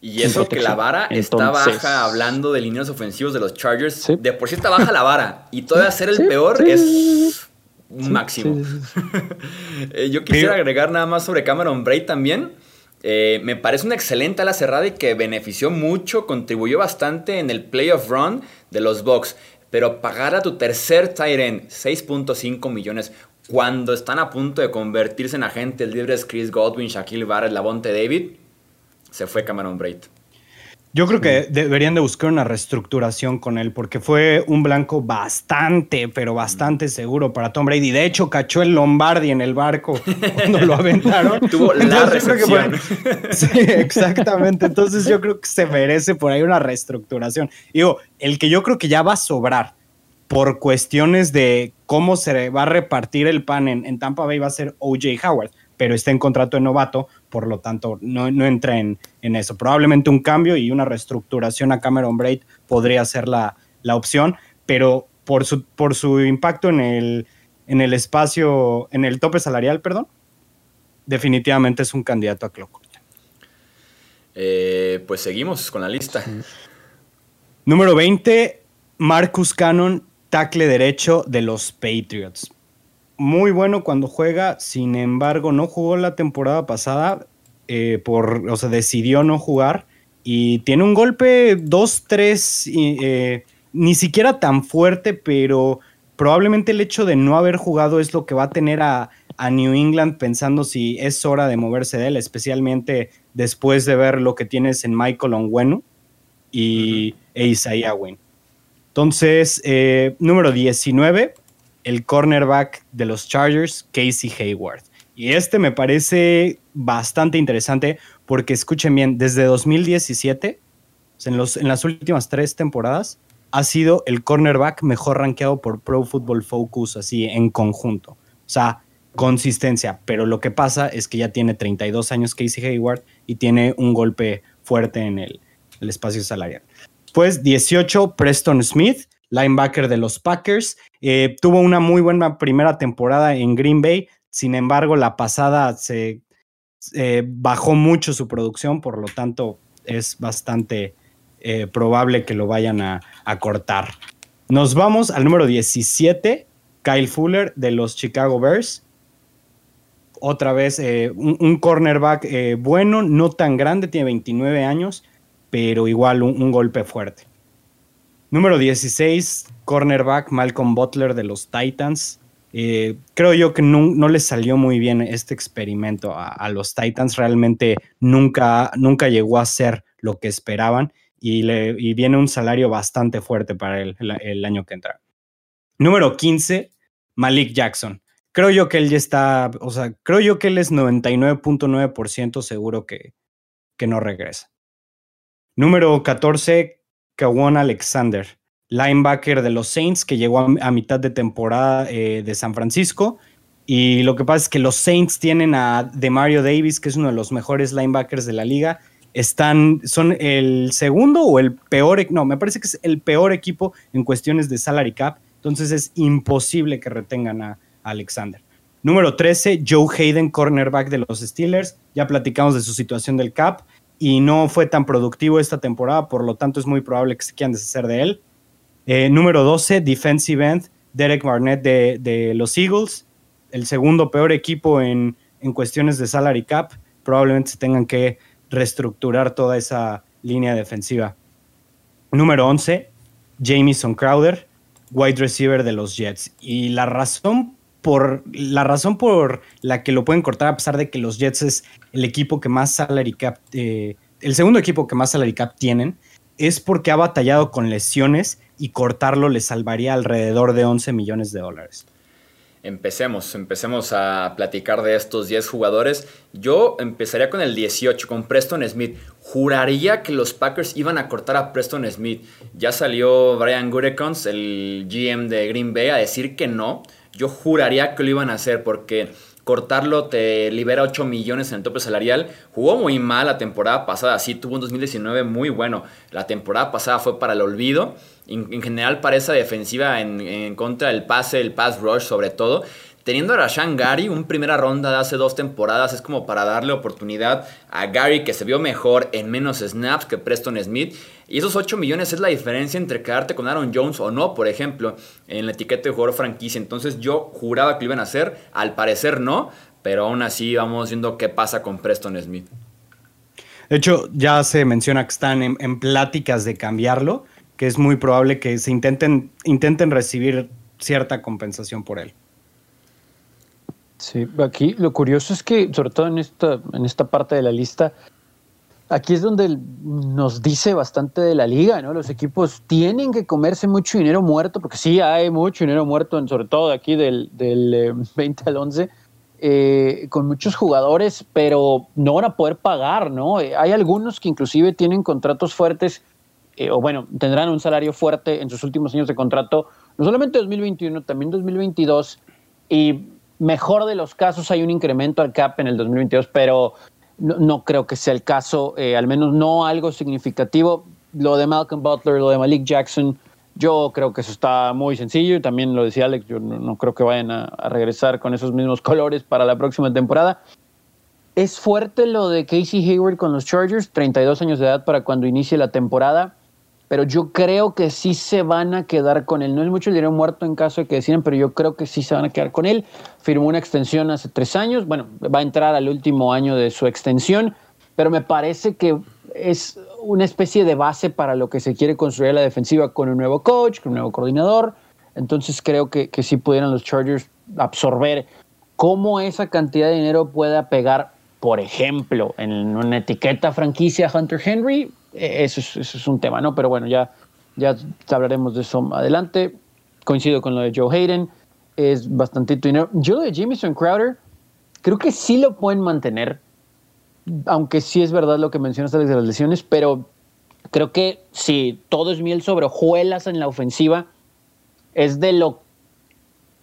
Y eso que la vara está baja hablando de líneas ofensivos de los Chargers. De por sí está baja la vara. Y todavía ser el peor es máximo. [laughs] Eh, yo quisiera agregar nada más sobre Cameron Braid también. Eh, me parece una excelente ala cerrada y que benefició mucho, contribuyó bastante en el playoff run de los Bucks. Pero pagar a tu tercer end 6.5 millones cuando están a punto de convertirse en agentes libres Chris Godwin, Shaquille Barrett, Lavonte David, se fue Cameron Braid. Yo creo que deberían de buscar una reestructuración con él porque fue un blanco bastante, pero bastante seguro para Tom Brady. De hecho, cachó el Lombardi en el barco [laughs] cuando lo aventaron. [laughs] Tuvo la recepción. sí, exactamente. Entonces yo creo que se merece por ahí una reestructuración. Digo, el que yo creo que ya va a sobrar por cuestiones de cómo se va a repartir el pan en, en Tampa Bay va a ser OJ Howard pero está en contrato de novato, por lo tanto no, entra en, eso. Probablemente un cambio y una reestructuración a Cameron Braid podría ser la, opción, pero por su, por su impacto en el, en el espacio, en el tope salarial, perdón, definitivamente es un candidato a Clock. Eh, pues seguimos con la lista. Número 20, Marcus Cannon, tackle derecho de los Patriots. Muy bueno cuando juega, sin embargo, no jugó la temporada pasada, eh, por, o sea, decidió no jugar y tiene un golpe 2-3, eh, ni siquiera tan fuerte, pero probablemente el hecho de no haber jugado es lo que va a tener a, a New England pensando si es hora de moverse de él, especialmente después de ver lo que tienes en Michael Onwenu y e Isaiah Wynn. Entonces, eh, número 19, el cornerback de los Chargers, Casey Hayward. Y este me parece bastante interesante porque escuchen bien, desde 2017, en, los, en las últimas tres temporadas, ha sido el cornerback mejor rankeado por Pro Football Focus, así en conjunto. O sea, consistencia, pero lo que pasa es que ya tiene 32 años Casey Hayward y tiene un golpe fuerte en el, el espacio salarial. Pues 18, Preston Smith, linebacker de los Packers. Eh, tuvo una muy buena primera temporada en Green Bay, sin embargo, la pasada se eh, bajó mucho su producción, por lo tanto, es bastante eh, probable que lo vayan a, cortar. Nos vamos al número 17, Kyle Fuller de los Chicago Bears. Otra vez, un, cornerback bueno, no tan grande, tiene 29 años pero igual un, golpe fuerte. Número 16, cornerback Malcolm Butler de los Titans. Eh, creo yo que no, no, les salió muy bien este experimento a, los Titans. Realmente nunca, nunca llegó a ser lo que esperaban y, le, viene un salario bastante fuerte para el, el, año que entra. Número 15, Malik Jackson. Creo yo que él ya está, o sea, creo yo que él es 99.9% seguro que, que no regresa. Número 14, Kawan Alexander, linebacker de los Saints, que llegó a, mitad de temporada eh, de San Francisco. Y lo que pasa es que los Saints tienen a Demario Davis, que es uno de los mejores linebackers de la liga. Están, son el segundo o el peor, e, no, me parece que es el peor equipo en cuestiones de salary cap. Entonces es imposible que retengan a Alexander. Número 13, Joe Hayden, cornerback de los Steelers. Ya platicamos de su situación del cap y no fue tan productivo esta temporada, por lo tanto es muy probable que se quieran deshacer de él. Eh, número 12, defensive end, Derek Barnett de, los Eagles, el segundo peor equipo en, en, cuestiones de salary cap. Probablemente se tengan que reestructurar toda esa línea defensiva. Número 11, Jamison Crowder, wide receiver de los Jets. Y la razón por la razón por la que lo pueden cortar, a pesar de que los Jets es el equipo que más salary cap, eh, el segundo equipo que más salary cap tienen, es porque ha batallado con lesiones y cortarlo le salvaría alrededor de 11 millones de dólares. Empecemos, empecemos a platicar de estos 10 jugadores. Yo empezaría con el 18, con Preston Smith. Juraría que los Packers iban a cortar a Preston Smith. Ya salió Brian Gurekons, el GM de Green Bay, a decir que no yo juraría que lo iban a hacer porque cortarlo te libera 8 millones en el tope salarial. Jugó muy mal la temporada pasada, sí, tuvo un 2019 muy bueno. La temporada pasada fue para el olvido. En, general para esa defensiva en, en, contra del pase, el pass rush sobre todo. Teniendo a Rashan Gary, un primera ronda de hace dos temporadas, es como para darle oportunidad a Gary que se vio mejor en menos snaps que Preston Smith. Y esos 8 millones es la diferencia entre quedarte con Aaron Jones o no, por ejemplo, en la etiqueta de jugador franquicia. Entonces yo juraba que lo iban a hacer, al parecer no, pero aún así vamos viendo qué pasa con Preston Smith. De hecho, ya se menciona que están en, en pláticas de cambiarlo, que es muy probable que se intenten, intenten recibir cierta compensación por él. Sí, aquí lo curioso es que, sobre todo en esta, en esta parte de la lista, aquí es donde nos dice bastante de la liga, ¿no? Los equipos tienen que comerse mucho dinero muerto, porque sí hay mucho dinero muerto, sobre todo aquí del, del 20 eh, [laughs] al 11, eh, con muchos jugadores, pero no van a poder pagar, ¿no? Eh, hay algunos que inclusive tienen contratos fuertes, o bueno, tendrán un salario fuerte en sus últimos años de contrato, no solamente 2021, también 2022, y mejor de los casos hay un incremento al CAP en el 2022, pero no, creo que sea el caso, eh, al menos no algo significativo. Lo de Malcolm Butler, lo de Malik Jackson, yo creo que eso está muy sencillo y también lo decía Alex, yo no, creo que vayan a, regresar con esos mismos [laughs] colores para la próxima temporada. es fuerte lo de Casey Hayward con los Chargers, 32 años de edad para cuando inicie la temporada, pero yo creo que sí se van a quedar con él. No es mucho el dinero muerto en caso de que deciden, pero yo creo que sí se van a quedar con él. Firmó una extensión hace tres años, bueno, va a entrar al último año de su extensión, pero me parece que es una especie de base para lo que se quiere construir la defensiva con un nuevo coach, con un nuevo coordinador. Entonces creo que, que sí pudieran los Chargers absorber cómo esa cantidad de dinero pueda pegar por ejemplo, en una etiqueta franquicia Hunter Henry, e, eso es, un tema, ¿no? Pero bueno, ya, ya hablaremos de eso adelante. Coincido con lo de Joe Hayden, es bastante dinero. Yo lo de Jameson Crowder, creo que sí lo pueden mantener, aunque sí es verdad lo que mencionas de las lesiones, pero creo que si todo es miel sobre hojuelas en la ofensiva, es de lo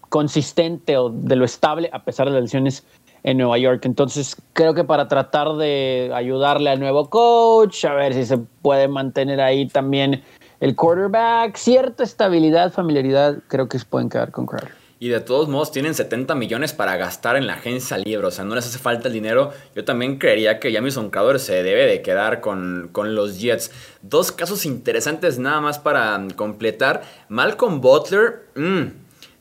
consistente o de lo estable, a pesar de las lesiones en Nueva York. Entonces creo que para tratar de ayudarle al nuevo coach, a ver si se puede mantener ahí también el quarterback, cierta estabilidad, familiaridad, creo que se pueden quedar con Crowder. Y de todos modos tienen 70 millones para gastar en la agencia libre, o sea, no les hace falta el dinero. Yo también creería que Jamison Crowder se debe de quedar con, con, los Jets. Dos casos interesantes nada más para completar. Malcolm Butler, mmm,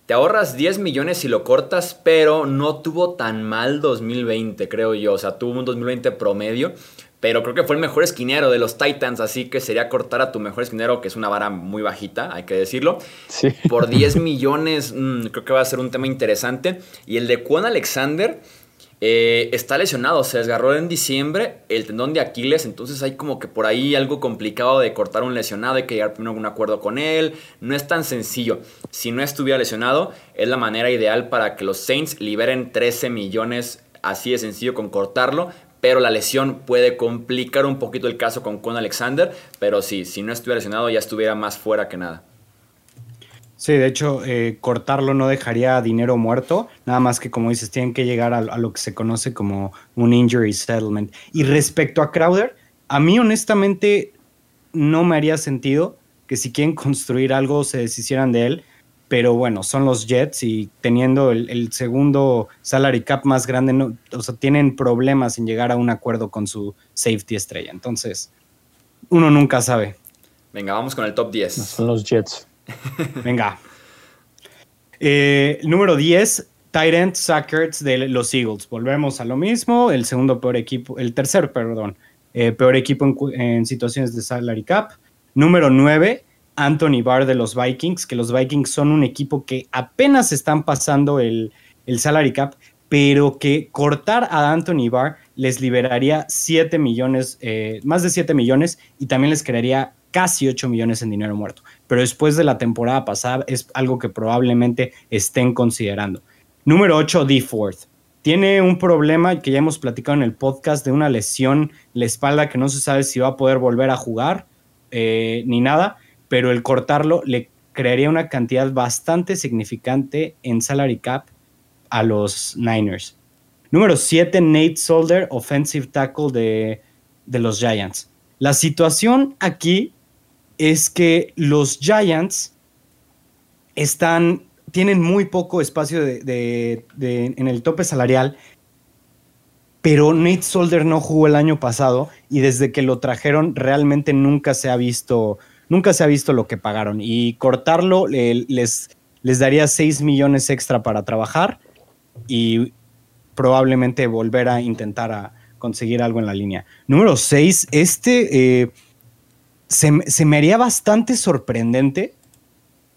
te ahorras 10 millones si lo cortas, pero no tuvo tan mal 2020, creo yo. O sea, tuvo un 2020 promedio. Pero creo que fue el mejor esquinero de los Titans, así que sería cortar a tu mejor esquinero, que es una vara muy bajita, hay que decirlo. Sí. Por 10 millones, mm, creo que va a ser un tema interesante. Y el de Juan Alexander, eh, está lesionado, se desgarró en diciembre el tendón de Aquiles, entonces hay como que por ahí algo complicado de cortar un lesionado, hay que llegar a un acuerdo con él, no es tan sencillo. Si no estuviera lesionado, es la manera ideal para que los Saints liberen 13 millones, así de sencillo con cortarlo, pero la lesión puede complicar un poquito el caso con Con Alexander, pero sí, si no estuviera lesionado ya estuviera más fuera que nada. Sí, de hecho, eh, cortarlo no dejaría dinero muerto, nada más que como dices, tienen que llegar a, lo que se conoce como un injury settlement. Y respecto a Crowder, a mí honestamente no me haría sentido que si quieren construir algo se deshicieran de él, pero bueno, son los Jets y teniendo el, segundo salary cap más grande, no, o sea, tienen problemas en llegar a un acuerdo con su safety estrella. Entonces, uno nunca sabe. Venga, vamos con el top 10. Son los Jets. [laughs] Venga. Eh, número 10, Tyrant Sackers de los Eagles. Volvemos a lo mismo. El segundo peor equipo, el tercer, perdón, eh, peor equipo en, situaciones de salary cap. Número 9, Anthony Barr de los Vikings, que los Vikings son un equipo que apenas están pasando el, salary cap, pero que cortar a Anthony Barr les liberaría 7 millones, eh, más de 7 millones y también les crearía casi 8 millones en dinero muerto. Pero después de la temporada pasada es algo que probablemente estén considerando. Número 8, D. Fourth. Tiene un problema que ya hemos platicado en el podcast de una lesión en la espalda que no se sabe si va a poder volver a jugar eh, ni nada, pero el cortarlo le crearía una cantidad bastante significante en salary cap a los Niners. Número 7, Nate Solder, offensive tackle de, de los Giants. La situación aquí es que los Giants están, tienen muy poco espacio en el tope salarial, pero Nate Solder no jugó el año pasado y desde que lo trajeron realmente nunca se ha visto, nunca se ha visto lo que pagaron y cortarlo les, les daría 6 millones extra para trabajar y probablemente volver a intentar a conseguir algo en la línea. Número 6, este... Eh, se, me haría bastante sorprendente,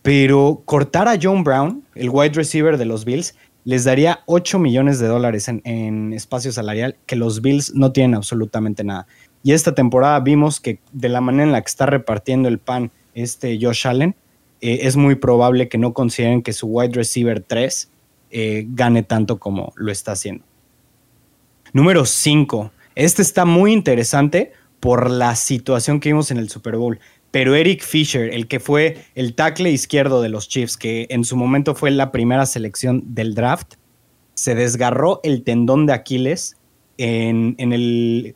pero cortar a John Brown, el wide receiver de los Bills, les daría 8 millones de dólares en, espacio salarial que los Bills no tienen absolutamente nada. Y esta temporada vimos que de la manera en la que está repartiendo el pan este Josh Allen, eh, es muy probable que no consideren que su wide receiver 3 eh, gane tanto como lo está haciendo. Número 5. Este está muy interesante por la situación que vimos en el Super Bowl. Pero Eric Fisher, el que fue el tackle izquierdo de los Chiefs, que en su momento fue la primera selección del draft, se desgarró el tendón de Aquiles en, el,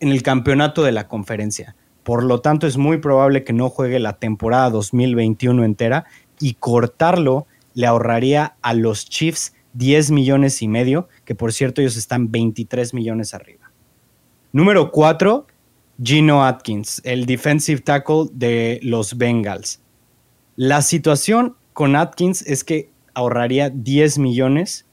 en el campeonato de la conferencia. Por lo tanto, es muy probable que no juegue la temporada 2021 entera y cortarlo le ahorraría a los Chiefs 10 millones y medio, que por cierto ellos están 23 millones arriba. Número 4, Gino Atkins, el defensive tackle de los Bengals. La situación con Atkins es que ahorraría 10 millones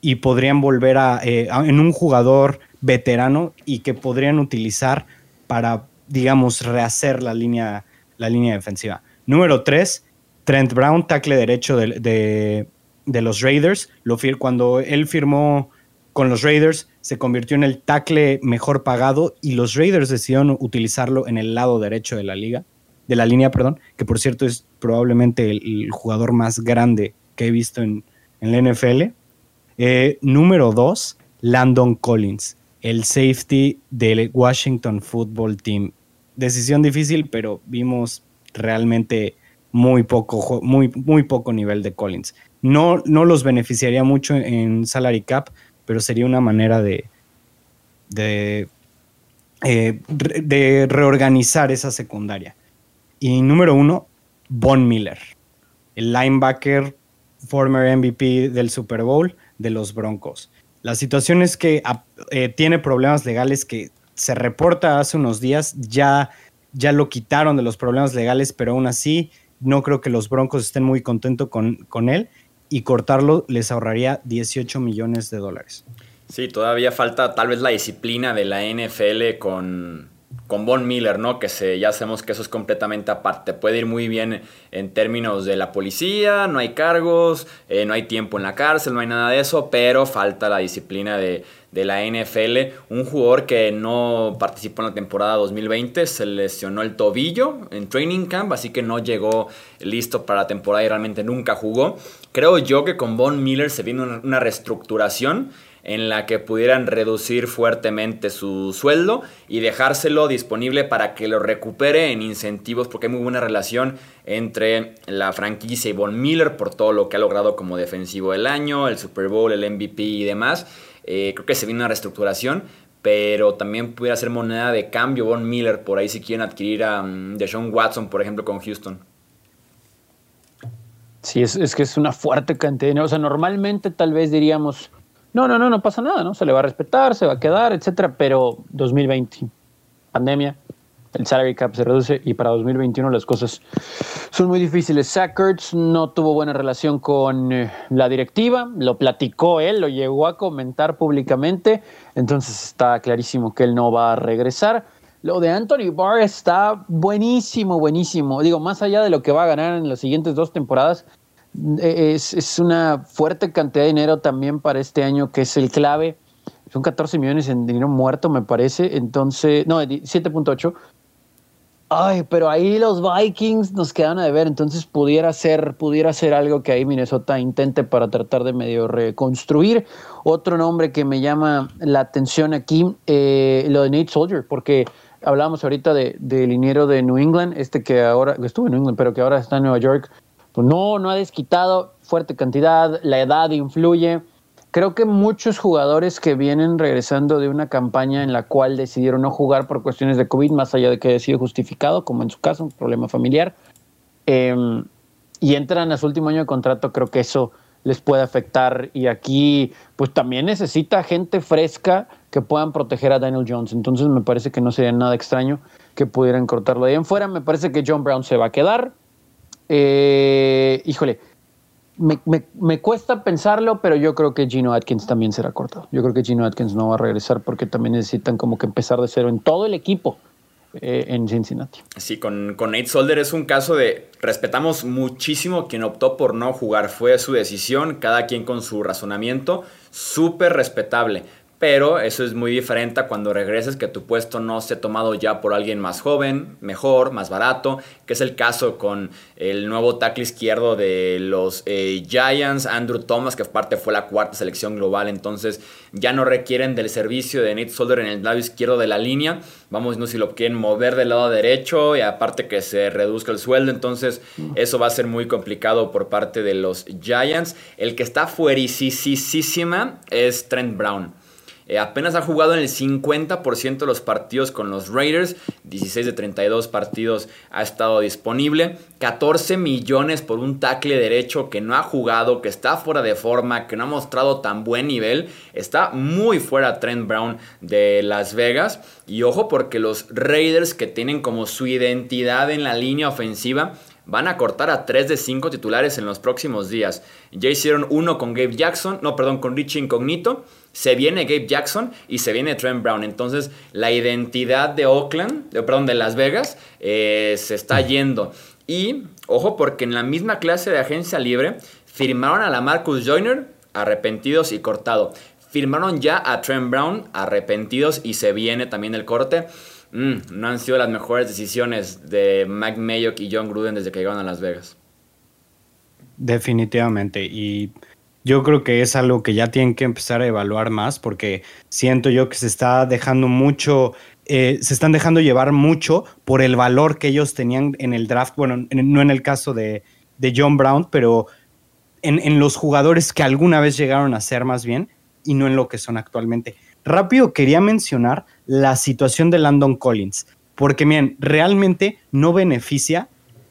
y podrían volver eh, a, en un jugador veterano y que podrían utilizar para, digamos, rehacer la línea, la línea defensiva. Número 3, Trent Brown, tackle derecho de, los Raiders. Cuando él firmó con los Raiders, se convirtió en el tackle mejor pagado y los Raiders decidieron utilizarlo en el lado derecho de la liga, de la línea, perdón, que por cierto es probablemente el, jugador más grande que he visto en, la NFL. Eh, número 2, Landon Collins, el safety del Washington Football Team. Decisión difícil, pero vimos realmente muy poco, muy, muy poco nivel de Collins. No, no los beneficiaría mucho en salary cap, pero sería una manera de, de, eh, de reorganizar esa secundaria. Y número uno, Von Miller, el linebacker, former MVP del Super Bowl de los Broncos. La situación es que eh, tiene problemas legales que se reporta hace unos días, ya, ya lo quitaron de los problemas legales, pero aún así no creo que los Broncos estén muy contentos con, con él y cortarlo les ahorraría 18 millones de dólares. Sí, todavía falta tal vez la disciplina de la NFL con, con Von Miller, ¿no? Que se, ya sabemos que eso es completamente aparte. Puede ir muy bien en términos de la policía, no hay cargos, eh, no hay tiempo en la cárcel, no hay nada de eso, pero falta la disciplina de, de la NFL. Un jugador que no participó en la temporada 2020, se lesionó el tobillo en training camp, así que no llegó listo para la temporada y realmente nunca jugó. Creo yo que con Von Miller se viene una reestructuración en la que pudieran reducir fuertemente su sueldo y dejárselo disponible para que lo recupere en incentivos, porque hay muy buena relación entre la franquicia y Von Miller por todo lo que ha logrado como defensivo del año, el Super Bowl, el MVP y demás. Eh, creo que se viene una reestructuración, pero también pudiera ser moneda de cambio Von Miller por ahí si quieren adquirir a um, Deshaun Watson, por ejemplo, con Houston. Sí, es, que es una fuerte cantidad. O sea, normalmente tal vez diríamos no, no, no, no pasa nada, ¿no? Se le va a respetar, se va a quedar, etcétera, pero 2020, pandemia, el salary cap se reduce y para 2021 las cosas son muy difíciles. Sackers no tuvo buena relación con eh, la directiva, lo platicó él, lo llegó a comentar públicamente, entonces está clarísimo que él no va a regresar. Lo de Anthony Barr está buenísimo, buenísimo. Digo, más allá de lo que va a ganar en las siguientes dos temporadas, es, una fuerte cantidad de dinero también para este año, que es el clave. Son 14 millones en dinero muerto, me parece. Entonces, no, 7.8. Ay, pero ahí los Vikings nos quedan a deber, entonces pudiera ser, pudiera ser algo que ahí Minnesota intente para tratar de medio reconstruir. Otro nombre que me llama la atención aquí, eh, lo de Nate Soldier, porque hablábamos ahorita de, del liniero de New England, este que ahora, estuvo en New England, pero que ahora está en Nueva York, pues no, no ha desquitado fuerte cantidad, la edad influye. Creo que muchos jugadores que vienen regresando de una campaña en la cual decidieron no jugar por cuestiones de COVID, más allá de que haya sido justificado, como en su caso, un problema familiar, em, y entran a su último año de contrato, creo que eso les puede afectar. Y aquí, pues también necesita gente fresca que puedan proteger a Daniel Jones. Entonces me parece que no sería nada extraño que pudieran cortarlo de ahí en fuera. Me parece que John Brown se va a quedar. Eh, híjole, me, cuesta pensarlo, pero yo creo que Gino Atkins también será cortado. Yo creo que Gino Atkins no va a regresar porque también necesitan como que empezar de cero en todo el equipo eh, en Cincinnati. Sí, con, con Nate Solder es un caso de respetamos muchísimo quien optó por no jugar. Fue su decisión, cada quien con su razonamiento, súper respetable. Pero eso es muy diferente a cuando regreses que tu puesto no ha tomado ya por alguien más joven, mejor, más barato, que es el caso con el nuevo tackle izquierdo de los eh, Giants, Andrew Thomas, que aparte fue la cuarta selección global, entonces ya no requieren del servicio de Nate Solder en el lado izquierdo de la línea. Vamos, no si lo quieren mover del lado derecho y aparte que se reduzca el sueldo, entonces eso va a ser muy complicado por parte de los Giants. El que está fuerisísima es Trent Brown. Eh, apenas ha jugado en el 50% de los partidos con los Raiders. 16 de 32 partidos ha estado disponible. 14 millones por un tackle derecho que no ha jugado, que está fuera de forma, que no ha mostrado tan buen nivel. Está muy fuera Trent Brown de Las Vegas. Y ojo porque los Raiders que tienen como su identidad en la línea ofensiva van a cortar a 3 de 5 titulares en los próximos días. Ya hicieron uno con Gabe Jackson, no, perdón, con Richie Incognito. Se viene Gabe Jackson y se viene Trent Brown. Entonces, la identidad de Oakland, de, perdón, de Las Vegas, eh, se está yendo. Y, ojo, porque en la misma clase de agencia libre firmaron a la Marcus Joyner, arrepentidos y cortado. Firmaron ya a Trent Brown, arrepentidos y se viene también el corte. Mm, no han sido las mejores decisiones de Mike Mayock y John Gruden desde que llegaron a Las Vegas. Definitivamente. Y yo creo que es algo que ya tienen que empezar a evaluar más porque siento yo que se está dejando mucho, eh, se están dejando llevar mucho por el valor que ellos tenían en el draft. Bueno, no en el caso de, John Brown, pero en, en, los jugadores que alguna vez llegaron a ser más bien y no en lo que son actualmente. Rápido quería mencionar la situación de Landon Collins, porque miren, realmente no beneficia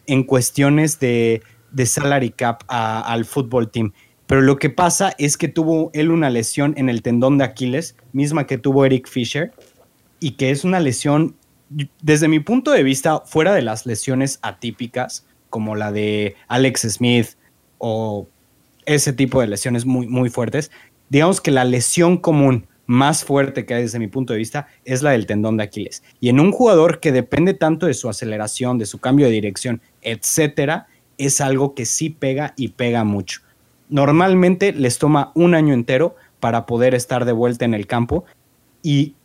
en cuestiones de, salary cap al fútbol team. Pero lo que pasa es que tuvo él una lesión en el tendón de Aquiles, misma que tuvo Eric Fisher, y que es una lesión, desde mi punto de vista, fuera de las lesiones atípicas, como la de Alex Smith o ese tipo de lesiones muy, muy fuertes, digamos que la lesión común más fuerte que hay desde mi punto de vista es la del tendón de Aquiles. Y en un jugador que depende tanto de su aceleración, de su cambio de dirección, etcétera, es algo que sí pega y pega mucho. Normalmente les toma un año entero para poder estar de vuelta en el campo y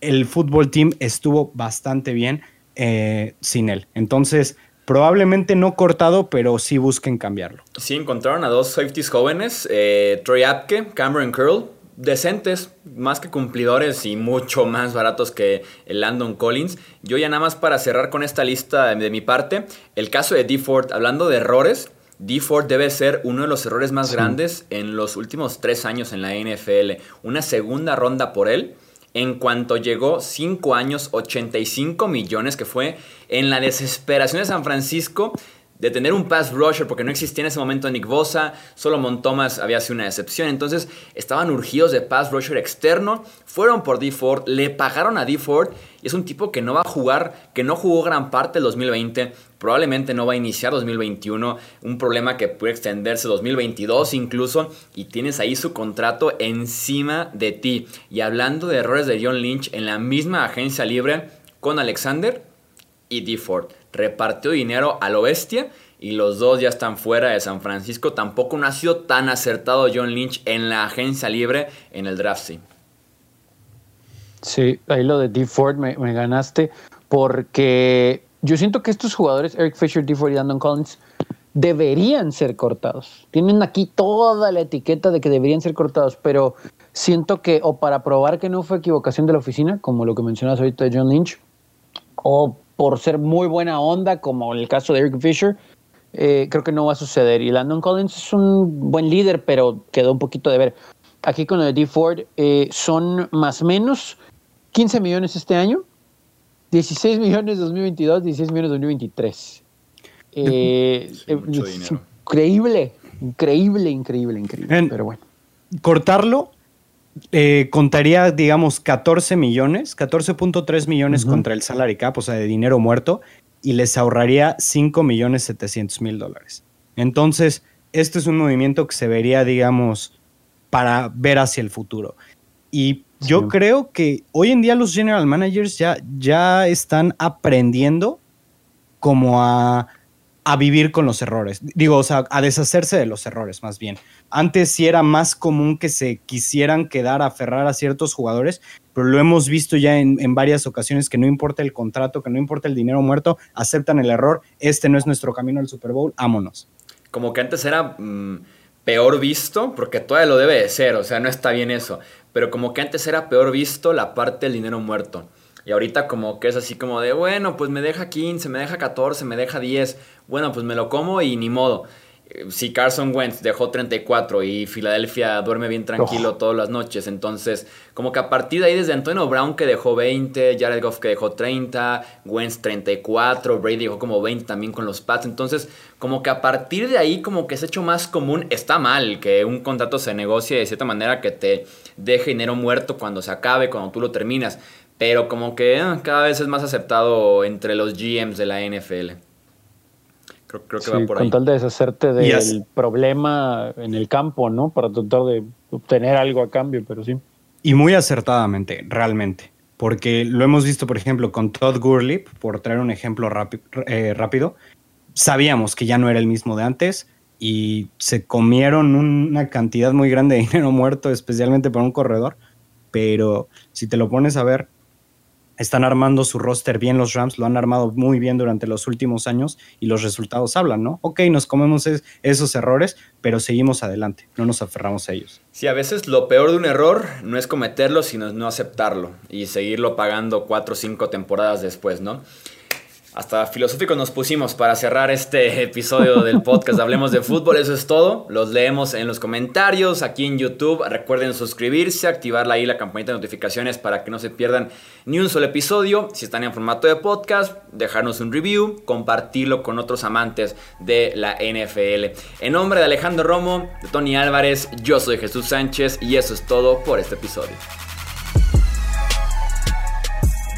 el fútbol team estuvo bastante bien eh, sin él. Entonces, probablemente no cortado, pero sí busquen cambiarlo. Sí, encontraron a dos safeties jóvenes, eh, Troy Apke, Cameron Curl, decentes, más que cumplidores y mucho más baratos que el Landon Collins. Yo ya nada más para cerrar con esta lista de mi parte, el caso de D. Ford, hablando de errores, D. Ford debe ser uno de los errores más grandes en los últimos tres años en la NFL. Una segunda ronda por él. En cuanto llegó, 5 años, 85 millones, que fue en la desesperación de San Francisco de tener un pass rusher, porque no existía en ese momento Nick Bosa, solo Thomas había sido una excepción, entonces estaban urgidos de pass rusher externo, fueron por D. Ford, le pagaron a D. Ford, y es un tipo que no va a jugar, que no jugó gran parte del 2020, probablemente no va a iniciar 2021, un problema que puede extenderse 2022 incluso, y tienes ahí su contrato encima de ti. Y hablando de errores de John Lynch en la misma agencia libre con Alexander y D. Ford repartió dinero a lo bestia y los dos ya están fuera de San Francisco. Tampoco no ha sido tan acertado John Lynch en la agencia libre en el draft, sí. Sí, ahí lo de D. Ford me, ganaste porque yo siento que estos jugadores, Eric Fisher, D. Ford y Landon Collins, deberían ser cortados. Tienen aquí toda la etiqueta de que deberían ser cortados, pero siento que o para probar que no fue equivocación de la oficina, como lo que mencionas ahorita de John Lynch, o por ser muy buena onda, como en el caso de Eric Fisher, eh, creo que no va a suceder. Y Landon Collins es un buen líder, pero quedó un poquito de ver. Aquí con lo de D. Ford eh, son más o menos 15 millones este año, 16 millones 2022, 16 millones 2023. Eh, increíble, increíble, increíble, increíble. pero bueno. Cortarlo eh, contaría, digamos, 14 millones, 14.3 millones contra el salary cap, o sea, de dinero muerto, y les ahorraría 5 millones 700 mil dólares. Entonces, este es un movimiento que se vería, digamos, para ver hacia el futuro. Y yo creo que hoy en día los general managers ya, ya están aprendiendo como a a vivir con los errores. Digo, o sea, a deshacerse de los errores, más bien. Antes sí era más común que se quisieran quedar, aferrar a ciertos jugadores, pero lo hemos visto ya en, varias ocasiones que no importa el contrato, que no importa el dinero muerto, aceptan el error. Este no es nuestro camino al Super Bowl, ámonos. Como que antes era mm, peor visto, porque todavía lo debe de ser, o sea, no está bien eso, pero como que antes era peor visto la parte del dinero muerto. Y ahorita como que es así como de, bueno, pues me deja 15, me deja 14, me deja 10. Bueno, pues me lo como y ni modo. Si Carson Wentz dejó 34 y Filadelfia duerme bien tranquilo todas las noches, entonces como que a partir de ahí desde Antonio Brown que dejó 20, Jared Goff que dejó 30, Wentz 34, Brady dejó como 20 también con los Pats, entonces como que a partir de ahí como que es hecho más común, está mal que un contrato se negocie de cierta manera que te deje dinero muerto cuando se acabe, cuando tú lo terminas, pero como que eh, cada vez es más aceptado entre los GMs de la NFL. Creo, que va por con tal de deshacerte del problema en el campo, ¿no? Para tratar de obtener algo a cambio, pero sí. Y muy acertadamente, realmente. Porque lo hemos visto, por ejemplo, con Todd Gurley, por traer un ejemplo eh, rápido. Sabíamos que ya no era el mismo de antes y se comieron una cantidad muy grande de dinero [laughs] muerto, especialmente por un corredor. Pero si te lo pones a ver, están armando su roster bien los Rams, lo han armado muy bien durante los últimos años y los resultados hablan, ¿no? Ok, nos comemos esos errores, pero seguimos adelante, no nos aferramos a ellos. Sí, a veces lo peor de un error no es cometerlo, sino no aceptarlo y seguirlo pagando cuatro o cinco temporadas después, ¿no? Hasta filosófico nos pusimos para cerrar este [laughs] episodio del podcast Hablemos de Fútbol. Eso es todo. Los leemos en los comentarios aquí en YouTube. Recuerden suscribirse, activar ahí la campanita de notificaciones para que no se pierdan ni un solo episodio. Si están en formato de podcast, dejarnos un review, compartirlo con otros amantes de la NFL. En nombre de Alejandro Romo, de Tony Álvarez, yo soy Jesús Sánchez y eso es todo por este episodio.